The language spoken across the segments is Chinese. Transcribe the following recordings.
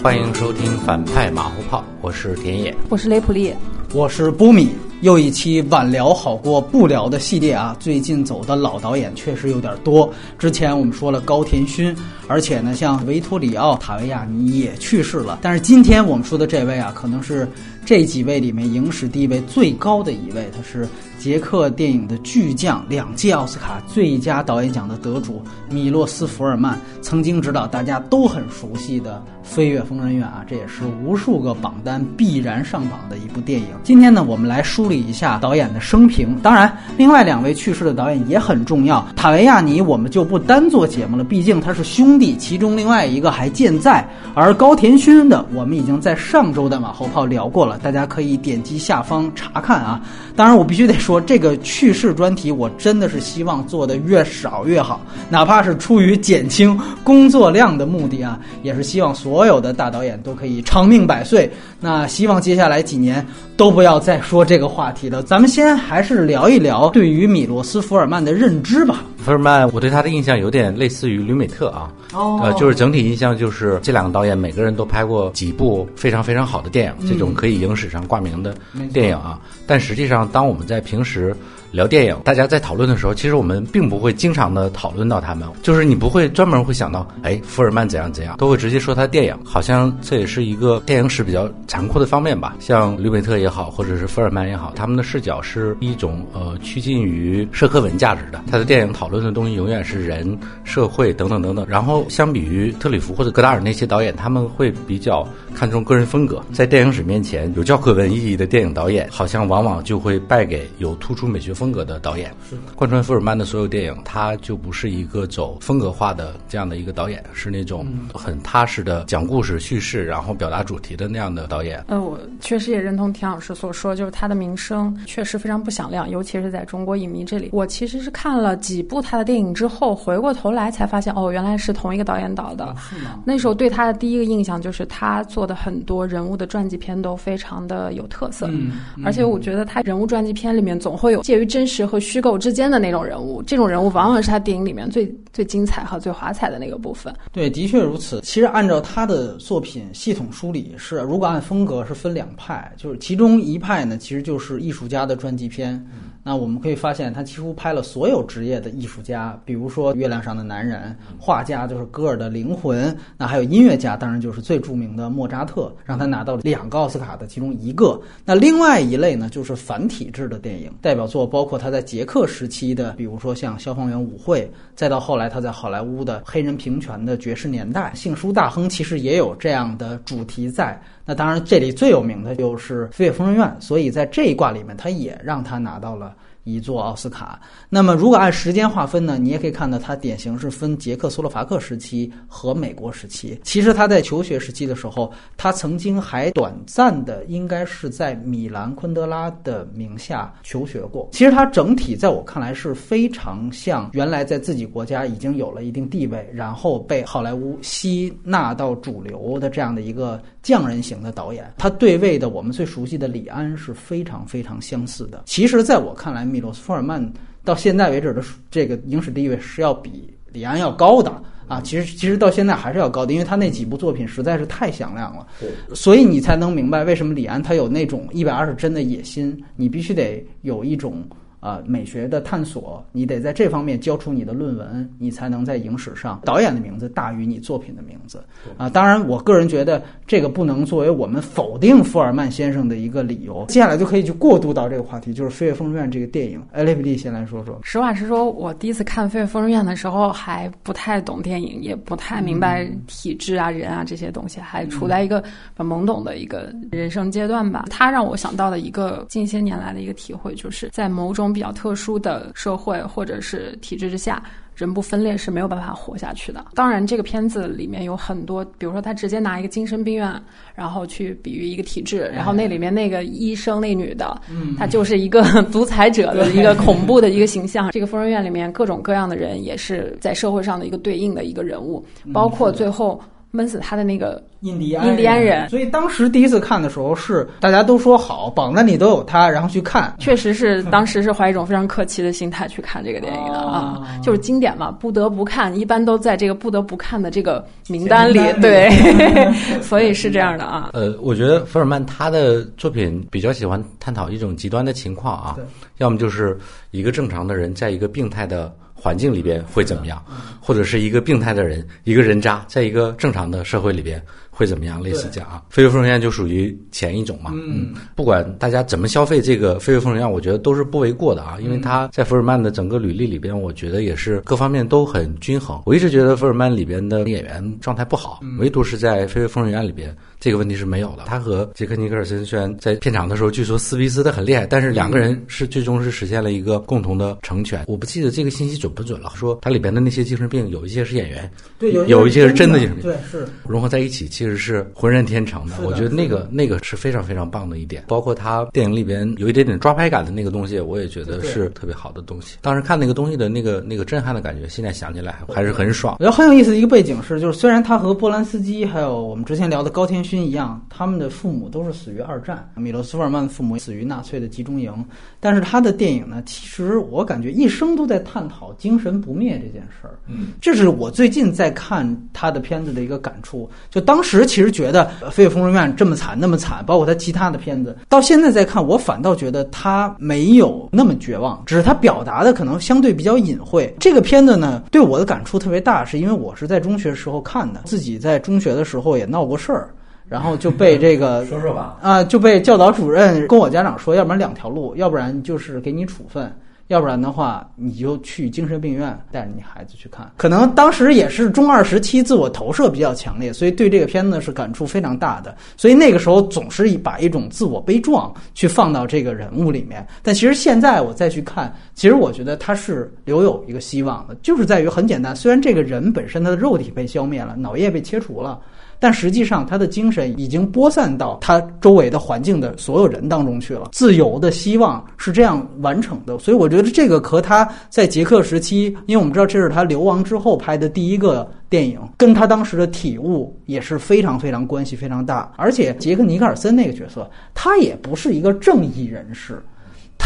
欢迎收听反派马后炮，我是田野，我是雷普利，我是波米。又一期晚聊好过不聊的系列啊！最近走的老导演确实有点多。之前我们说了高田勋，而且呢，像维托里奥·塔维亚尼也去世了。但是今天我们说的这位啊，可能是这几位里面影史地位最高的一位，他是。捷克电影的巨匠，两届奥斯卡最佳导演奖的得主米洛斯·福尔曼，曾经执导大家都很熟悉的《飞越疯人院》啊，这也是无数个榜单必然上榜的一部电影。今天呢，我们来梳理一下导演的生平。当然，另外两位去世的导演也很重要。塔维亚尼我们就不单做节目了，毕竟他是兄弟，其中另外一个还健在。而高田勋的，我们已经在上周的马后炮聊过了，大家可以点击下方查看啊。当然，我必须得说，这个去世专题，我真的是希望做的越少越好，哪怕是出于减轻工作量的目的啊，也是希望所有的大导演都可以长命百岁。那希望接下来几年都不要再说这个话题了。咱们先还是聊一聊对于米罗斯福尔曼的认知吧。福尔曼，我对他的印象有点类似于吕美特啊，呃，就是整体印象就是这两个导演每个人都拍过几部非常非常好的电影，这种可以影史上挂名的电影啊。但实际上，当我们在平时。聊电影，大家在讨论的时候，其实我们并不会经常的讨论到他们，就是你不会专门会想到，哎，福尔曼怎样怎样，都会直接说他电影，好像这也是一个电影史比较残酷的方面吧。像吕美特也好，或者是福尔曼也好，他们的视角是一种呃趋近于社科文价值的，他的电影讨论的东西永远是人、社会等等等等。然后相比于特里弗或者戈达尔那些导演，他们会比较看重个人风格，在电影史面前，有教科文意义的电影导演，好像往往就会败给有突出美学。风格的导演是贯穿福尔曼的所有电影，他就不是一个走风格化的这样的一个导演，是那种很踏实的讲故事叙事，然后表达主题的那样的导演。呃，我确实也认同田老师所说，就是他的名声确实非常不响亮，尤其是在中国影迷这里。我其实是看了几部他的电影之后，回过头来才发现，哦，原来是同一个导演导的。是吗？那时候对他的第一个印象就是他做的很多人物的传记片都非常的有特色，嗯，而且我觉得他人物传记片里面总会有介于真实和虚构之间的那种人物，这种人物往往是他电影里面最最精彩和最华彩的那个部分。对，的确如此。其实按照他的作品系统梳理是，如果按风格是分两派，就是其中一派呢，其实就是艺术家的传记片。那我们可以发现，他几乎拍了所有职业的艺术家，比如说《月亮上的男人》，画家就是戈尔的灵魂，那还有音乐家，当然就是最著名的莫扎特，让他拿到了两个奥斯卡的其中一个。那另外一类呢，就是反体制的电影，代表作包括他在捷克时期的，比如说像《消防员舞会》，再到后来他在好莱坞的黑人平权的爵士年代，《性书大亨》其实也有这样的主题在。那当然，这里最有名的就是《飞越疯人院》，所以在这一卦里面，他也让他拿到了。一座奥斯卡。那么，如果按时间划分呢？你也可以看到，它典型是分捷克斯洛伐克时期和美国时期。其实他在求学时期的时候，他曾经还短暂的，应该是在米兰昆德拉的名下求学过。其实他整体在我看来是非常像原来在自己国家已经有了一定地位，然后被好莱坞吸纳到主流的这样的一个匠人型的导演。他对位的我们最熟悉的李安是非常非常相似的。其实，在我看来，米罗斯福尔曼到现在为止的这个影史地位是要比李安要高的啊！其实其实到现在还是要高的，因为他那几部作品实在是太响亮了。对，所以你才能明白为什么李安他有那种一百二十帧的野心，你必须得有一种。啊，美学的探索，你得在这方面交出你的论文，你才能在影史上导演的名字大于你作品的名字。啊，当然，我个人觉得这个不能作为我们否定福尔曼先生的一个理由。接下来就可以去过渡到这个话题，就是《飞越疯人院》这个电影。艾，雷比利先来说说。实话实说，我第一次看《飞越疯人院》的时候还不太懂电影，也不太明白体制啊、人啊这些东西，还处在一个很懵懂的一个人生阶段吧。它让我想到的一个近些年来的一个体会，就是在某种。比较特殊的社会或者是体制之下，人不分裂是没有办法活下去的。当然，这个片子里面有很多，比如说他直接拿一个精神病院，然后去比喻一个体制，然后那里面那个医生那女的，嗯，她就是一个 独裁者的一个恐怖的一个形象。这个疯人院里面各种各样的人，也是在社会上的一个对应的一个人物，包括最后闷死他的那个。印第安印第安人，所以当时第一次看的时候是大家都说好，榜单里都有他，然后去看。确实是当时是怀一种非常客气的心态去看这个电影的啊，就是经典嘛，不得不看，一般都在这个不得不看的这个名单里，对，所以是这样的啊。呃，我觉得福尔曼他的作品比较喜欢探讨一种极端的情况啊，要么就是一个正常的人在一个病态的。环境里边会怎么样，或者是一个病态的人，一个人渣，在一个正常的社会里边会怎么样？类似这样啊，《飞越疯人院》就属于前一种嘛。嗯，不管大家怎么消费这个《飞越疯人院》，我觉得都是不为过的啊，因为他在福尔曼的整个履历里边，我觉得也是各方面都很均衡。我一直觉得福尔曼里边的演员状态不好，唯独是在《飞越疯人院》里边。这个问题是没有的。他和杰克尼克尔森虽然在片场的时候据说撕逼撕的很厉害，但是两个人是最终是实现了一个共同的成全。我不记得这个信息准不准了。说他里边的那些精神病有一些是演员，对，有有一些是真的精神病，对，是融合在一起，其实是浑然天成的。我觉得那个那个是非常非常棒的一点。包括他电影里边有一点点抓拍感的那个东西，我也觉得是特别好的东西。当时看那个东西的那个那个震撼的感觉，现在想起来还是很爽。我觉得很有意思的一个背景是，就是虽然他和波兰斯基还有我们之前聊的高天勋一样，他他们的父母都是死于二战，米洛斯福尔曼的父母死于纳粹的集中营。但是他的电影呢，其实我感觉一生都在探讨精神不灭这件事儿。嗯，这是我最近在看他的片子的一个感触。就当时其实觉得《飞越疯人院》这么惨那么惨，包括他其他的片子，到现在再看，我反倒觉得他没有那么绝望，只是他表达的可能相对比较隐晦。这个片子呢，对我的感触特别大，是因为我是在中学时候看的，自己在中学的时候也闹过事儿。然后就被这个 说说吧啊，就被教导主任跟我家长说，要不然两条路，要不然就是给你处分，要不然的话你就去精神病院带着你孩子去看。可能当时也是中二时期，自我投射比较强烈，所以对这个片子是感触非常大的。所以那个时候总是把一种自我悲壮去放到这个人物里面。但其实现在我再去看，其实我觉得他是留有一个希望的，就是在于很简单，虽然这个人本身他的肉体被消灭了，脑叶被切除了。但实际上，他的精神已经播散到他周围的环境的所有人当中去了。自由的希望是这样完成的，所以我觉得这个和他在捷克时期，因为我们知道这是他流亡之后拍的第一个电影，跟他当时的体悟也是非常非常关系非常大。而且杰克尼克尔森那个角色，他也不是一个正义人士。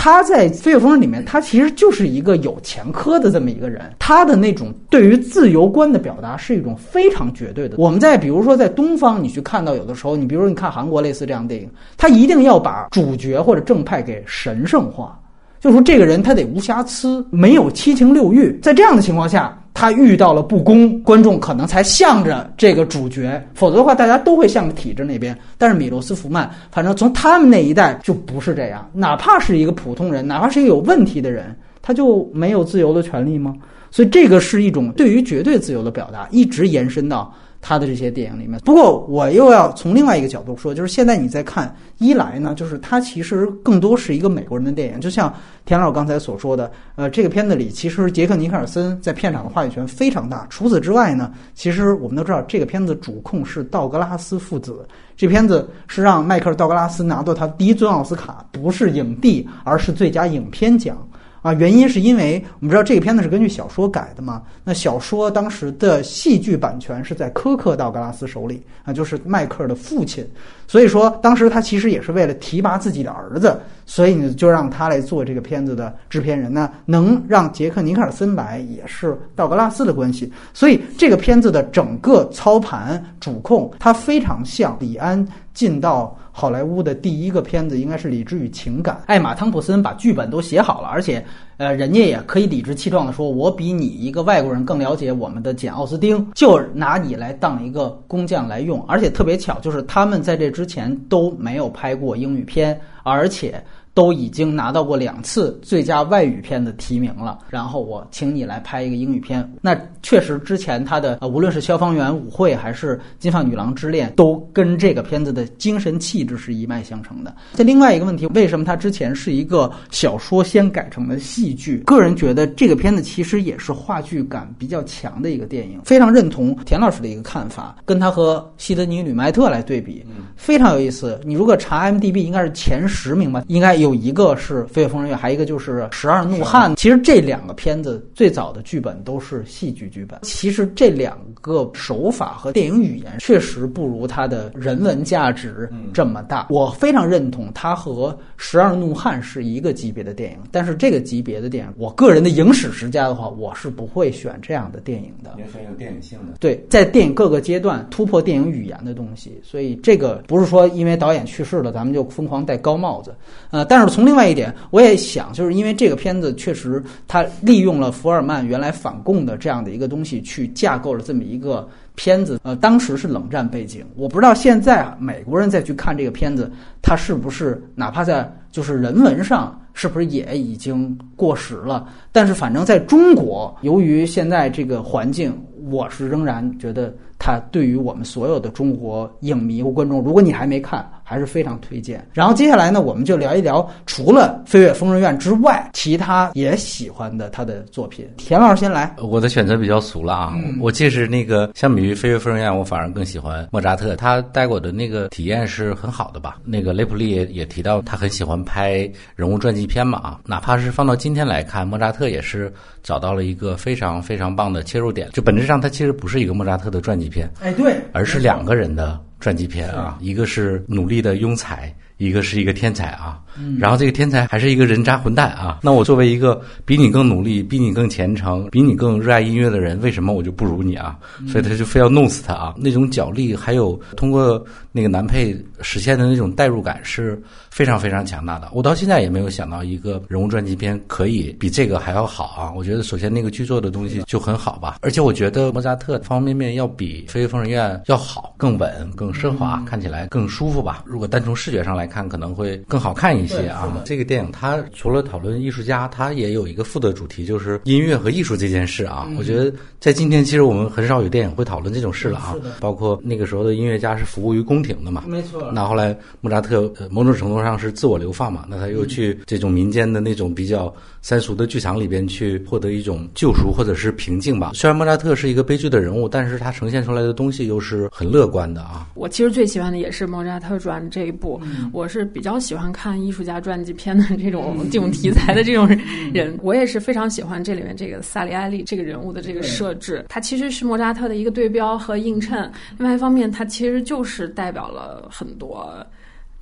他在《飞越风筝》里面，他其实就是一个有前科的这么一个人。他的那种对于自由观的表达是一种非常绝对的。我们在比如说在东方，你去看到有的时候，你比如说你看韩国类似这样的电影，他一定要把主角或者正派给神圣化，就说这个人他得无瑕疵，没有七情六欲。在这样的情况下。他遇到了不公，观众可能才向着这个主角，否则的话，大家都会向着体制那边。但是米洛斯福曼，反正从他们那一代就不是这样，哪怕是一个普通人，哪怕是一个有问题的人，他就没有自由的权利吗？所以这个是一种对于绝对自由的表达，一直延伸到。他的这些电影里面，不过我又要从另外一个角度说，就是现在你在看一来呢，就是他其实更多是一个美国人的电影，就像田老刚才所说的，呃，这个片子里其实杰克尼克尔森在片场的话语权非常大。除此之外呢，其实我们都知道这个片子主控是道格拉斯父子，这片子是让迈克尔道格拉斯拿到他第一尊奥斯卡，不是影帝，而是最佳影片奖。啊，原因是因为我们知道这个片子是根据小说改的嘛？那小说当时的戏剧版权是在科克道格拉斯手里啊，就是迈克尔的父亲。所以说，当时他其实也是为了提拔自己的儿子，所以呢，就让他来做这个片子的制片人呢，能让杰克尼克尔森来也是道格拉斯的关系。所以这个片子的整个操盘主控，他非常像李安进到。好莱坞的第一个片子应该是《理智与情感》，艾玛汤普森把剧本都写好了，而且，呃，人家也可以理直气壮地说：“我比你一个外国人更了解我们的简奥斯汀，就拿你来当一个工匠来用。”而且特别巧，就是他们在这之前都没有拍过英语片，而且。都已经拿到过两次最佳外语片的提名了，然后我请你来拍一个英语片。那确实，之前他的呃，无论是消防员舞会还是金发女郎之恋，都跟这个片子的精神气质是一脉相承的。这另外一个问题，为什么他之前是一个小说先改成了戏剧？个人觉得这个片子其实也是话剧感比较强的一个电影。非常认同田老师的一个看法，跟他和西德尼·吕麦特来对比，非常有意思。你如果查 M D B，应该是前十名吧，应该。有一个是《飞越疯人院》，还有一个就是《十二怒汉》。其实这两个片子最早的剧本都是戏剧剧本。其实这两个手法和电影语言确实不如它的人文价值这么大。我非常认同它和《十二怒汉》是一个级别的电影，但是这个级别的电影，我个人的影史之家的话，我是不会选这样的电影的。也很有电影性的。对，在电影各个阶段突破电影语言的东西，所以这个不是说因为导演去世了，咱们就疯狂戴高帽子。呃，但是从另外一点，我也想，就是因为这个片子确实它利用了福尔曼原来反共的这样的一个东西，去架构了这么一个片子。呃，当时是冷战背景，我不知道现在美国人再去看这个片子，他是不是哪怕在就是人文上是不是也已经过时了？但是反正在中国，由于现在这个环境，我是仍然觉得它对于我们所有的中国影迷或观众，如果你还没看，还是非常推荐。然后接下来呢，我们就聊一聊除了《飞越疯人院》之外，其他也喜欢的他的作品。田老师先来，我的选择比较俗了啊，我其实那个相比于《飞越疯人院》，我反而更喜欢莫扎特，他带给我的那个体验是很好的吧。那个雷普利也也提到，他很喜欢拍人物传记片嘛啊，哪怕是放到今天来看，莫扎特也是找到了一个非常非常棒的切入点。就本质上，它其实不是一个莫扎特的传记片，哎，对，而是两个人的传记片啊，一个是努力的庸才，一个是一个天才啊。然后这个天才还是一个人渣混蛋啊。那我作为一个比你更努力、比你更虔诚、比你更热爱音乐的人，为什么我就不如你啊？所以他就非要弄死他啊！那种角力，还有通过那个男配实现的那种代入感是非常非常强大的。我到现在也没有想到一个人物传记片可以比这个还要好啊！我觉得首先那个剧作的东西就很好吧，而且我觉得莫扎特方方面面要比《飞越疯人院》要好、更稳、更奢华，看起来更舒服吧。如果单从视觉上来看，可能会更好看一些啊。这个电影它除了讨论艺术家，它也有一个副的主题，就是音乐和艺术这件事啊。我觉得在今天，其实我们很少有电影会讨论这种事了啊。包括那个时候的音乐家是服务于宫廷的嘛，没错。那后来莫扎特呃某种程度上是自我流放嘛，那他又去这种民间的那种比较三俗的剧场里边去获得一种救赎或者是平静吧。虽然莫扎特是一个悲剧的人物，但是他呈现出来的东西又是很乐观的啊。我其实最喜欢的也是莫扎特传这一部，我是比较喜欢看艺术家传记片的这种这种题材的这种人，我也是非常喜欢这里面这个萨里埃利这个人物的这个设置，他其实是莫扎特的一个对标和映衬。另外一方面，他其实就是代表了很多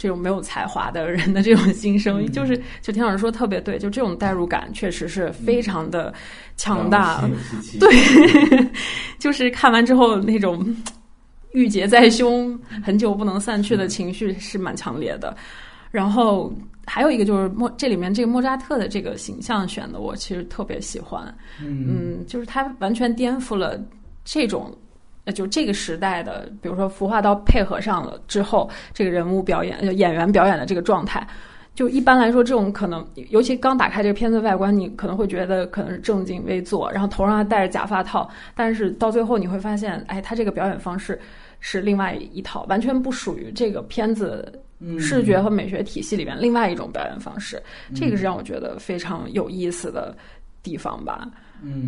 这种没有才华的人的这种心声，就是就田老师说特别对，就这种代入感确实是非常的强大。对，就是看完之后那种郁结在胸、很久不能散去的情绪是蛮强烈的。然后还有一个就是莫这里面这个莫扎特的这个形象选的，我其实特别喜欢。嗯，就是他完全颠覆了这种。呃，就这个时代的，比如说服化道配合上了之后，这个人物表演、演员表演的这个状态，就一般来说，这种可能，尤其刚打开这个片子外观，你可能会觉得可能是正襟危坐，然后头上还戴着假发套，但是到最后你会发现，哎，他这个表演方式是另外一套，完全不属于这个片子视觉和美学体系里面另外一种表演方式，这个是让我觉得非常有意思的地方吧。嗯，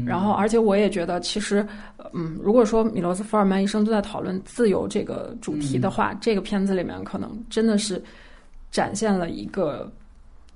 然后，而且我也觉得，其实，嗯，如果说米罗斯福尔曼一生都在讨论自由这个主题的话，这个片子里面可能真的是展现了一个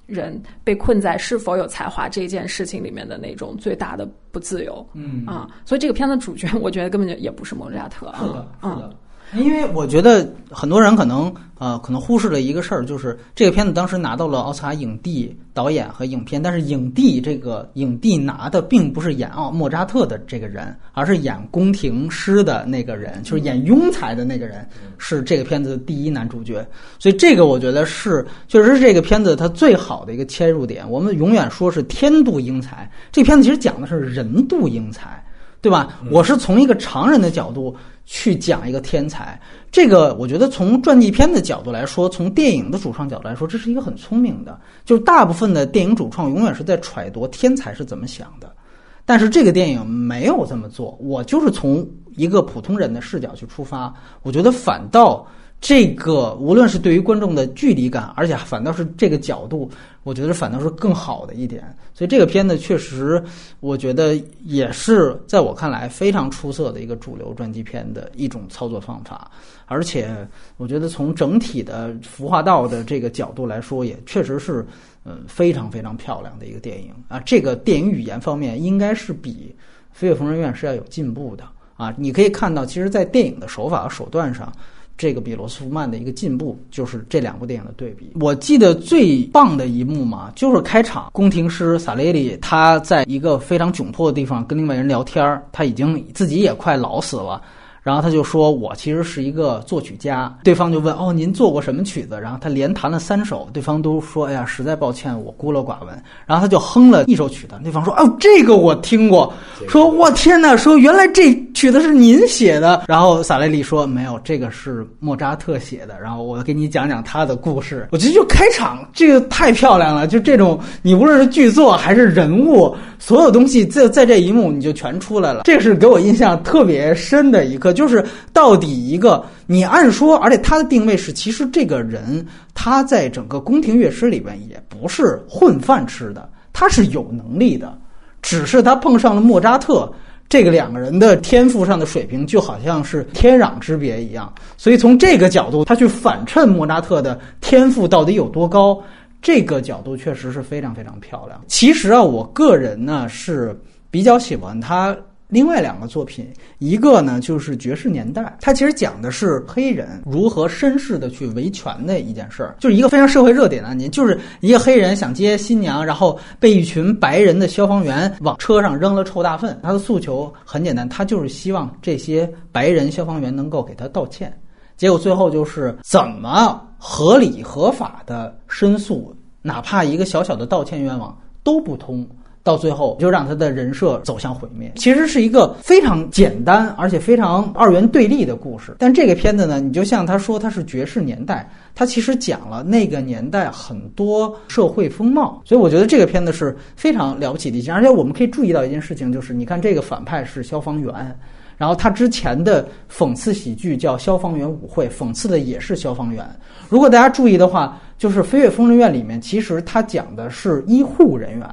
人被困在是否有才华这件事情里面的那种最大的不自由。嗯啊，所以这个片子主角，我觉得根本就也不是莫扎特啊。是的，是的。因为我觉得很多人可能呃可能忽视了一个事儿，就是这个片子当时拿到了奥斯卡影帝导演和影片，但是影帝这个影帝拿的并不是演奥莫扎特的这个人，而是演宫廷诗的那个人，就是演庸才的那个人，是这个片子的第一男主角。所以这个我觉得是确实是这个片子它最好的一个切入点。我们永远说是天妒英才，这片子其实讲的是人妒英才，对吧？我是从一个常人的角度。去讲一个天才，这个我觉得从传记片的角度来说，从电影的主创角度来说，这是一个很聪明的。就是大部分的电影主创永远是在揣度天才是怎么想的，但是这个电影没有这么做。我就是从一个普通人的视角去出发，我觉得反倒这个无论是对于观众的距离感，而且反倒是这个角度，我觉得反倒是更好的一点。所以这个片子确实，我觉得也是在我看来非常出色的一个主流传记片的一种操作方法，而且我觉得从整体的服化道的这个角度来说，也确实是嗯非常非常漂亮的一个电影啊。这个电影语言方面应该是比《飞越疯人院》是要有进步的啊，你可以看到，其实，在电影的手法和手段上。这个比罗斯福曼的一个进步，就是这两部电影的对比。我记得最棒的一幕嘛，就是开场，宫廷师萨雷里他在一个非常窘迫的地方跟另外人聊天他已经自己也快老死了。然后他就说：“我其实是一个作曲家。”对方就问：“哦，您做过什么曲子？”然后他连弹了三首，对方都说：“哎呀，实在抱歉，我孤陋寡闻。”然后他就哼了一首曲子，对方说：“哦，这个我听过。”说：“我天哪！说原来这曲子是您写的。”然后萨雷利说：“没有，这个是莫扎特写的。”然后我给你讲讲他的故事。我觉得就开场这个太漂亮了，就这种你无论是剧作还是人物。所有东西在在这一幕你就全出来了，这是给我印象特别深的一刻，就是到底一个你按说，而且他的定位是，其实这个人他在整个宫廷乐师里边也不是混饭吃的，他是有能力的，只是他碰上了莫扎特，这个两个人的天赋上的水平就好像是天壤之别一样，所以从这个角度，他去反衬莫扎特的天赋到底有多高。这个角度确实是非常非常漂亮。其实啊，我个人呢是比较喜欢他另外两个作品，一个呢就是《爵士年代》，它其实讲的是黑人如何绅士的去维权的一件事儿，就是一个非常社会热点的案件，就是一个黑人想接新娘，然后被一群白人的消防员往车上扔了臭大粪。他的诉求很简单，他就是希望这些白人消防员能够给他道歉。结果最后就是怎么合理合法的申诉，哪怕一个小小的道歉愿望都不通，到最后就让他的人设走向毁灭。其实是一个非常简单而且非常二元对立的故事。但这个片子呢，你就像他说他是爵士年代，他其实讲了那个年代很多社会风貌。所以我觉得这个片子是非常了不起的一件。而且我们可以注意到一件事情，就是你看这个反派是消防员。然后他之前的讽刺喜剧叫《消防员舞会》，讽刺的也是消防员。如果大家注意的话，就是《飞跃疯人院》里面，其实他讲的是医护人员。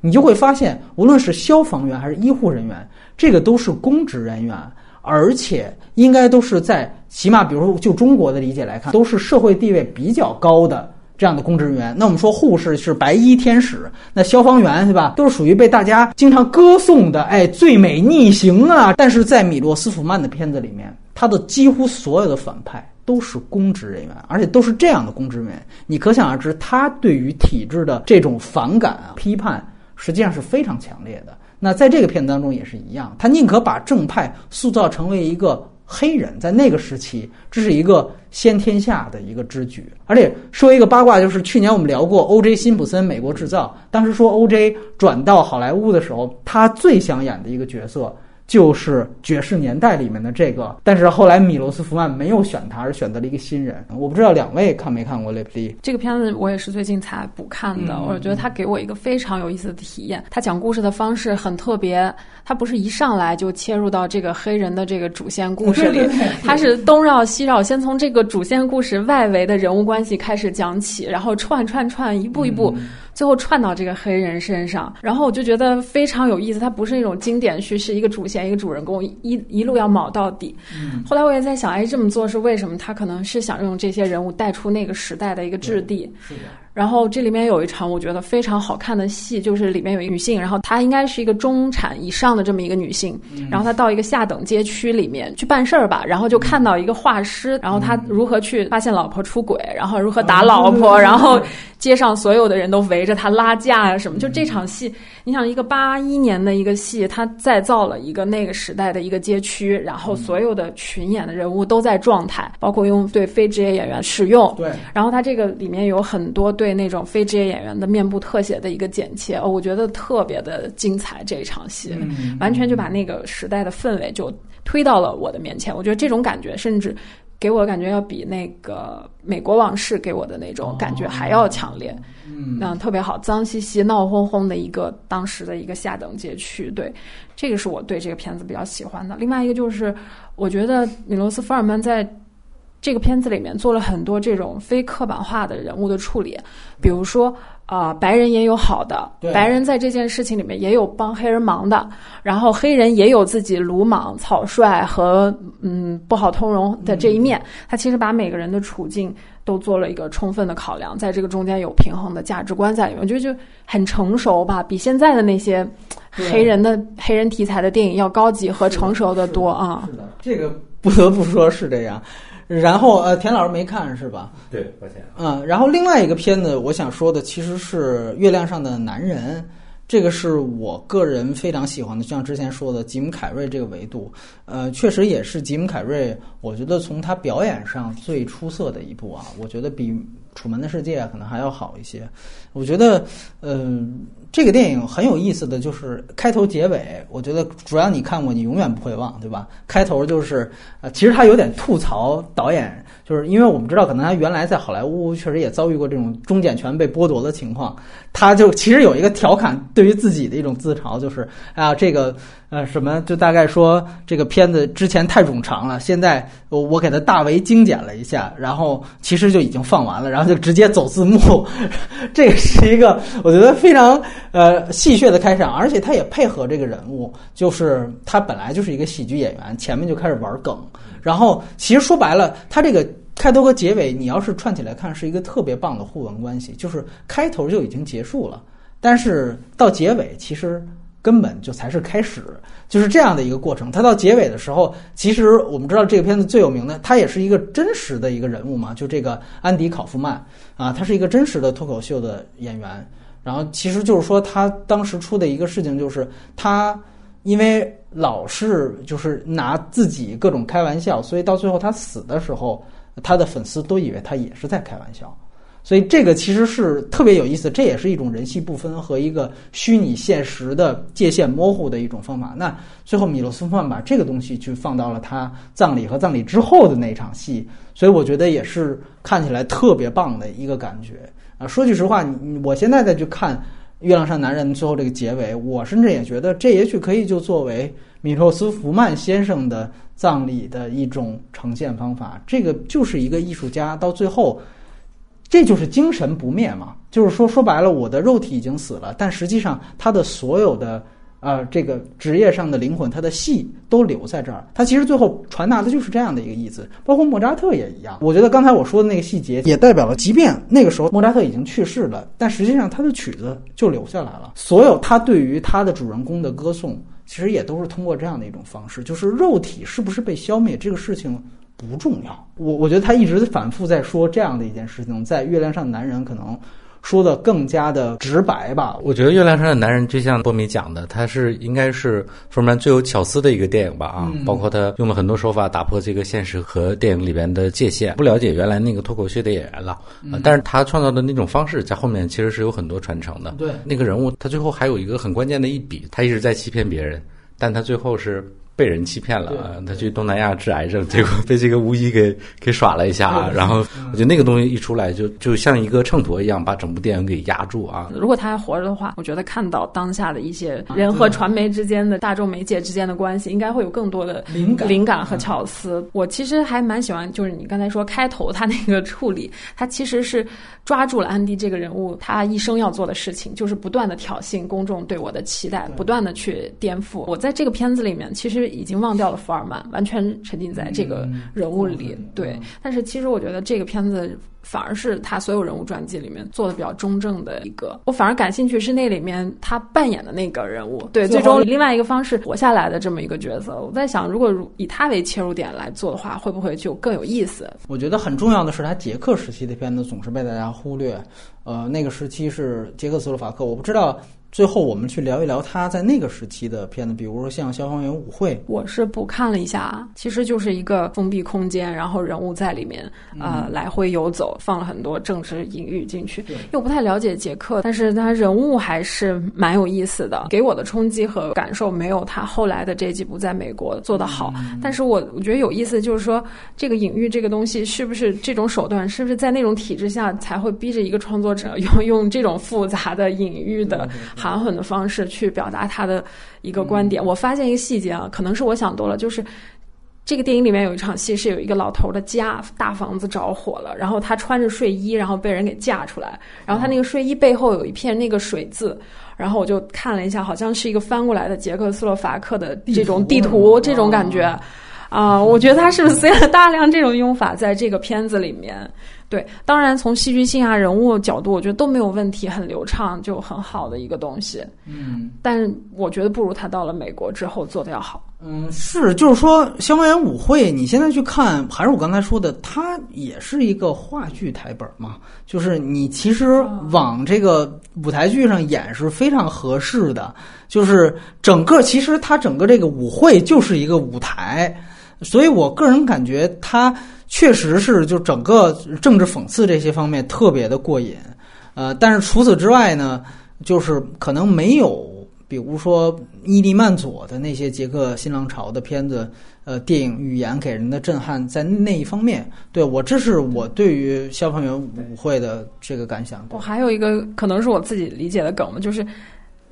你就会发现，无论是消防员还是医护人员，这个都是公职人员，而且应该都是在起码，比如说就中国的理解来看，都是社会地位比较高的。这样的公职人员，那我们说护士是白衣天使，那消防员对吧，都是属于被大家经常歌颂的，哎，最美逆行啊！但是在米洛斯福曼的片子里面，他的几乎所有的反派都是公职人员，而且都是这样的公职人员，你可想而知，他对于体制的这种反感啊、批判，实际上是非常强烈的。那在这个片子当中也是一样，他宁可把正派塑造成为一个。黑人在那个时期，这是一个先天下的一个之举。而且说一个八卦，就是去年我们聊过 O.J. 辛普森《美国制造》，当时说 O.J. 转到好莱坞的时候，他最想演的一个角色。就是《爵士年代》里面的这个，但是后来米罗斯福曼没有选他，而选择了一个新人。我不知道两位看没看过《雷普利》这个片子，我也是最近才补看的。我觉得他给我一个非常有意思的体验。他讲故事的方式很特别，他不是一上来就切入到这个黑人的这个主线故事里，他是东绕西绕，先从这个主线故事外围的人物关系开始讲起，然后串串串，一步一步。最后串到这个黑人身上，然后我就觉得非常有意思。它不是那种经典叙事，一个主线，一个主人公，一一路要卯到底。后来我也在想，哎，这么做是为什么？他可能是想用这些人物带出那个时代的一个质地。是的。然后这里面有一场我觉得非常好看的戏，就是里面有一个女性，然后她应该是一个中产以上的这么一个女性，然后她到一个下等街区里面去办事儿吧，然后就看到一个画师，然后他如何去发现老婆出轨，然后如何打老婆，然后街上所有的人都围着他拉架啊什么，就这场戏，你想一个八一年的一个戏，他再造了一个那个时代的一个街区，然后所有的群演的人物都在状态，包括用对非职业演员使用，对，然后他这个里面有很多对。对那种非职业演员的面部特写的一个剪切，哦，我觉得特别的精彩。这一场戏完全就把那个时代的氛围就推到了我的面前。我觉得这种感觉，甚至给我感觉要比那个《美国往事》给我的那种感觉还要强烈。嗯，特别好，脏兮兮、闹哄哄的一个当时的一个下等街区。对，这个是我对这个片子比较喜欢的。另外一个就是，我觉得米罗斯福尔曼在。这个片子里面做了很多这种非刻板化的人物的处理，比如说啊，白人也有好的，白人在这件事情里面也有帮黑人忙的，然后黑人也有自己鲁莽、草率和嗯不好通融的这一面。他其实把每个人的处境都做了一个充分的考量，在这个中间有平衡的价值观在里面，我觉得就很成熟吧，比现在的那些。黑人的黑人题材的电影要高级和成熟的多啊。是的，这个不得不说是这样。然后呃，田老师没看是吧？对，抱歉。嗯，然后另外一个片子，我想说的其实是《月亮上的男人》。这个是我个人非常喜欢的，就像之前说的吉姆凯瑞这个维度，呃，确实也是吉姆凯瑞，我觉得从他表演上最出色的一部啊，我觉得比《楚门的世界》可能还要好一些。我觉得，嗯，这个电影很有意思的就是开头结尾，我觉得主要你看过，你永远不会忘，对吧？开头就是，呃，其实他有点吐槽导演。就是因为我们知道，可能他原来在好莱坞确实也遭遇过这种中检权被剥夺的情况，他就其实有一个调侃，对于自己的一种自嘲，就是啊，这个呃什么，就大概说这个片子之前太冗长了，现在我我给它大为精简了一下，然后其实就已经放完了，然后就直接走字幕，这是一个我觉得非常呃戏谑的开场，而且他也配合这个人物，就是他本来就是一个喜剧演员，前面就开始玩梗。然后，其实说白了，他这个开头和结尾，你要是串起来看，是一个特别棒的互文关系。就是开头就已经结束了，但是到结尾，其实根本就才是开始，就是这样的一个过程。它到结尾的时候，其实我们知道这个片子最有名的，他也是一个真实的一个人物嘛，就这个安迪·考夫曼啊，他是一个真实的脱口秀的演员。然后，其实就是说，他当时出的一个事情就是他。因为老是就是拿自己各种开玩笑，所以到最后他死的时候，他的粉丝都以为他也是在开玩笑，所以这个其实是特别有意思，这也是一种人戏不分和一个虚拟现实的界限模糊的一种方法。那最后米洛斯夫曼把这个东西去放到了他葬礼和葬礼之后的那场戏，所以我觉得也是看起来特别棒的一个感觉啊。说句实话，你我现在再去看。月亮上男人最后这个结尾，我甚至也觉得这也许可以就作为米洛斯福曼先生的葬礼的一种呈现方法。这个就是一个艺术家到最后，这就是精神不灭嘛。就是说说白了，我的肉体已经死了，但实际上他的所有的。呃，这个职业上的灵魂，他的戏都留在这儿。他其实最后传达的就是这样的一个意思，包括莫扎特也一样。我觉得刚才我说的那个细节，也代表了，即便那个时候莫扎特已经去世了，但实际上他的曲子就留下来了。所有他对于他的主人公的歌颂，其实也都是通过这样的一种方式，就是肉体是不是被消灭这个事情不重要。我我觉得他一直反复在说这样的一件事情，在月亮上的男人可能。说的更加的直白吧？我觉得《月亮上的男人》就像波米讲的，他是应该是福尔曼最有巧思的一个电影吧？啊，包括他用了很多手法打破这个现实和电影里边的界限。不了解原来那个脱口秀的演员了，但是他创造的那种方式在后面其实是有很多传承的。对，那个人物他最后还有一个很关键的一笔，他一直在欺骗别人，但他最后是。被人欺骗了，他去东南亚治癌症，结果被这个巫医给给耍了一下，然后我觉得那个东西一出来，就就像一个秤砣一样，把整部电影给压住啊。如果他还活着的话，我觉得看到当下的一些人和传媒之间的大众媒介之间的关系，应该会有更多的灵感、灵感和巧思。我其实还蛮喜欢，就是你刚才说开头他那个处理，他其实是抓住了安迪这个人物他一生要做的事情，就是不断的挑衅公众对我的期待，不断的去颠覆。我在这个片子里面，其实。已经忘掉了福尔曼，完全沉浸在这个人物里。对，但是其实我觉得这个片子反而是他所有人物传记里面做的比较中正的一个。我反而感兴趣是那里面他扮演的那个人物，对，最终另外一个方式活下来的这么一个角色。我在想，如果以他为切入点来做的话，会不会就更有意思？我觉得很重要的是，他捷克时期的片子总是被大家忽略。呃，那个时期是捷克斯洛伐克，我不知道。最后，我们去聊一聊他在那个时期的片子，比如说像《消防员舞会》。我是补看了一下啊，其实就是一个封闭空间，然后人物在里面呃来回游走，放了很多政治隐喻进去。又不太了解杰克，但是他人物还是蛮有意思的，给我的冲击和感受没有他后来的这几部在美国做的好。但是我我觉得有意思，就是说这个隐喻这个东西，是不是这种手段，是不是在那种体制下才会逼着一个创作者用用这种复杂的隐喻的？含混的方式去表达他的一个观点。我发现一个细节啊，可能是我想多了，就是这个电影里面有一场戏是有一个老头的家大房子着火了，然后他穿着睡衣，然后被人给架出来，然后他那个睡衣背后有一片那个水渍，然后我就看了一下，好像是一个翻过来的捷克斯洛伐克的这种地图，这种感觉啊，我觉得他是不是塞了大量这种用法在这个片子里面？对，当然从戏剧性啊、人物角度，我觉得都没有问题，很流畅，就很好的一个东西。嗯，但是我觉得不如他到了美国之后做的要好。嗯，是，就是说《消防员舞会》，你现在去看，还是我刚才说的，它也是一个话剧台本嘛，就是你其实往这个舞台剧上演是非常合适的，就是整个其实它整个这个舞会就是一个舞台，所以我个人感觉他确实是就整个政治讽刺这些方面特别的过瘾，呃，但是除此之外呢，就是可能没有。比如说伊利曼佐的那些捷克新浪潮的片子，呃，电影语言给人的震撼，在那一方面，对我这是我对于消防员舞会的这个感想。我还有一个可能是我自己理解的梗，就是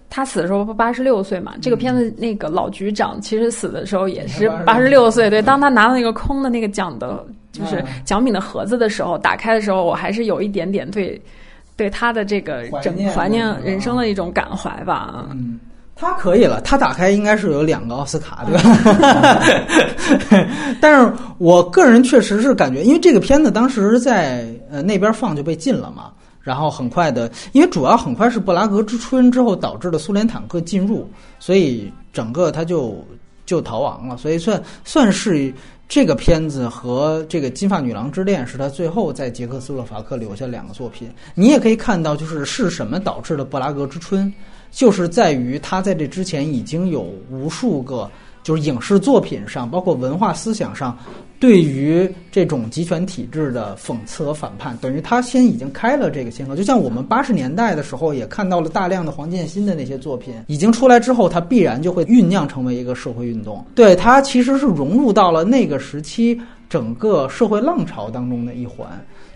他死的时候不八十六岁嘛，这个片子那个老局长其实死的时候也是八十六岁。对，当他拿到那个空的那个奖的，就是奖品的盒子的时候，打开的时候，我还是有一点点对。对他的这个整怀念人生的一种感怀吧。嗯，他可以了，他打开应该是有两个奥斯卡，对吧？但是我个人确实是感觉，因为这个片子当时在呃那边放就被禁了嘛，然后很快的，因为主要很快是布拉格之春之后导致的苏联坦克进入，所以整个他就就逃亡了，所以算算是。这个片子和这个《金发女郎之恋》是他最后在捷克斯洛伐克留下两个作品。你也可以看到，就是是什么导致了布拉格之春，就是在于他在这之前已经有无数个。就是影视作品上，包括文化思想上，对于这种集权体制的讽刺和反叛，等于他先已经开了这个先河。就像我们八十年代的时候，也看到了大量的黄建新的那些作品，已经出来之后，它必然就会酝酿成为一个社会运动。对，它其实是融入到了那个时期整个社会浪潮当中的一环。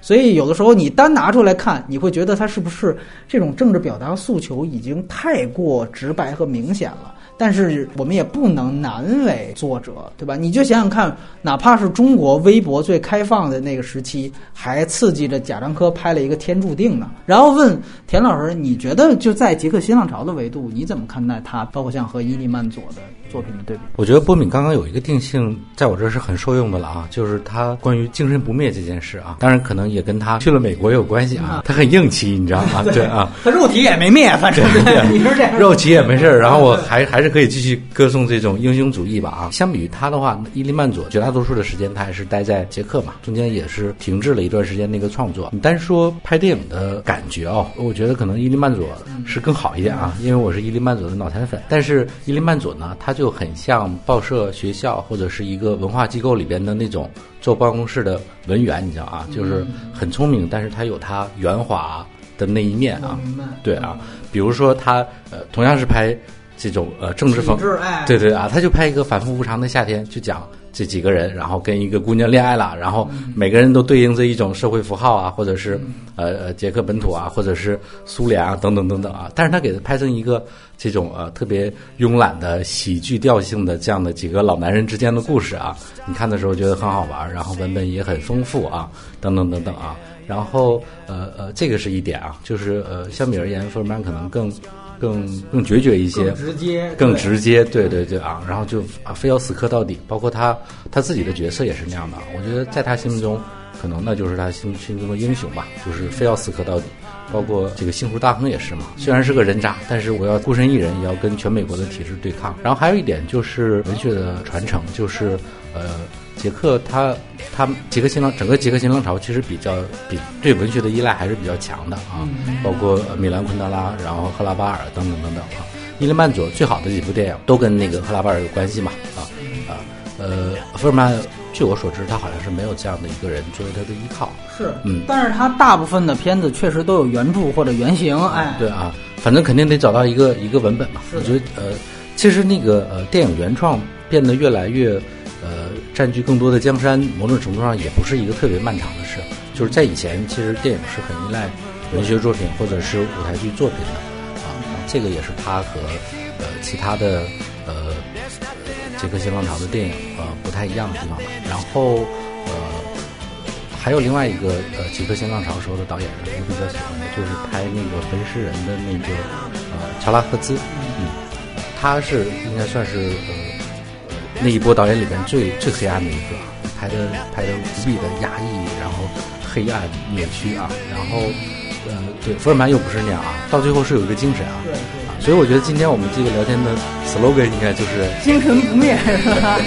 所以有的时候你单拿出来看，你会觉得它是不是这种政治表达诉求已经太过直白和明显了。但是我们也不能难为作者，对吧？你就想想看，哪怕是中国微博最开放的那个时期，还刺激着贾樟柯拍了一个《天注定》呢。然后问田老师，你觉得就在捷克新浪潮的维度，你怎么看待他？包括像和伊利曼佐的。作品的对比，我觉得波敏刚刚有一个定性，在我这儿是很受用的了啊，就是他关于精神不灭这件事啊，当然可能也跟他去了美国有关系啊，他很硬气，你知道吗？对啊，他肉体也没灭，反正 你说这样，肉体也没事，然后我还还是可以继续歌颂这种英雄主义吧啊。相比于他的话，伊利曼佐绝大多数的时间他还是待在捷克嘛，中间也是停滞了一段时间那个创作。你单说拍电影的感觉哦，我觉得可能伊利曼佐是更好一点啊，因为我是伊利曼佐的脑残粉，但是伊利曼佐呢，他。就很像报社、学校或者是一个文化机构里边的那种坐办公室的文员，你知道啊，就是很聪明，但是他有他圆滑的那一面啊。对啊，比如说他呃，同样是拍这种呃政治风，对对啊，他就拍一个反复无常的夏天，就讲。这几个人，然后跟一个姑娘恋爱了，然后每个人都对应着一种社会符号啊，或者是呃呃捷克本土啊，或者是苏联啊，等等等等啊。但是他给他拍成一个这种呃特别慵懒的喜剧调性的这样的几个老男人之间的故事啊，你看的时候觉得很好玩，然后文本也很丰富啊，等等等等啊。然后呃呃，这个是一点啊，就是呃相比而言，福尔曼可能更。更更决绝一些，直接，更直接，对对对啊，然后就啊非要死磕到底，包括他他自己的角色也是那样的。我觉得在他心目中，可能那就是他心心中的英雄吧，就是非要死磕到底。包括这个幸福大亨也是嘛，虽然是个人渣，但是我要孤身一人，也要跟全美国的体制对抗。然后还有一点就是文学的传承，就是呃。捷克，他他杰克新浪整个杰克新浪潮其实比较比对文学的依赖还是比较强的啊，包括米兰昆德拉，然后赫拉巴尔等等等等啊。伊利曼佐最好的几部电影都跟那个赫拉巴尔有关系嘛啊啊呃，福尔曼据我所知，他好像是没有这样的一个人作为他的依靠，是嗯，但是他大部分的片子确实都有原著或者原型，哎，对啊，反正肯定得找到一个一个文本嘛。我觉得呃，其实那个呃电影原创变得越来越。占据更多的江山，某种程度上也不是一个特别漫长的事。就是在以前，其实电影是很依赖文学作品或者是舞台剧作品的啊。这个也是他和呃其他的呃捷克新浪潮的电影呃不太一样的地方吧。然后呃还有另外一个呃捷克新浪潮时候的导演，我比较喜欢的就是拍那个《焚尸人》的那个呃乔拉赫兹，嗯，他是应该算是呃。那一波导演里边最最黑暗的一个，拍的拍的无比的压抑，然后黑暗、扭曲啊。然后，呃，对，福尔曼又不是那样啊，到最后是有一个精神啊。对啊，所以我觉得今天我们这个聊天的 slogan 应该就是精神不灭，是吧？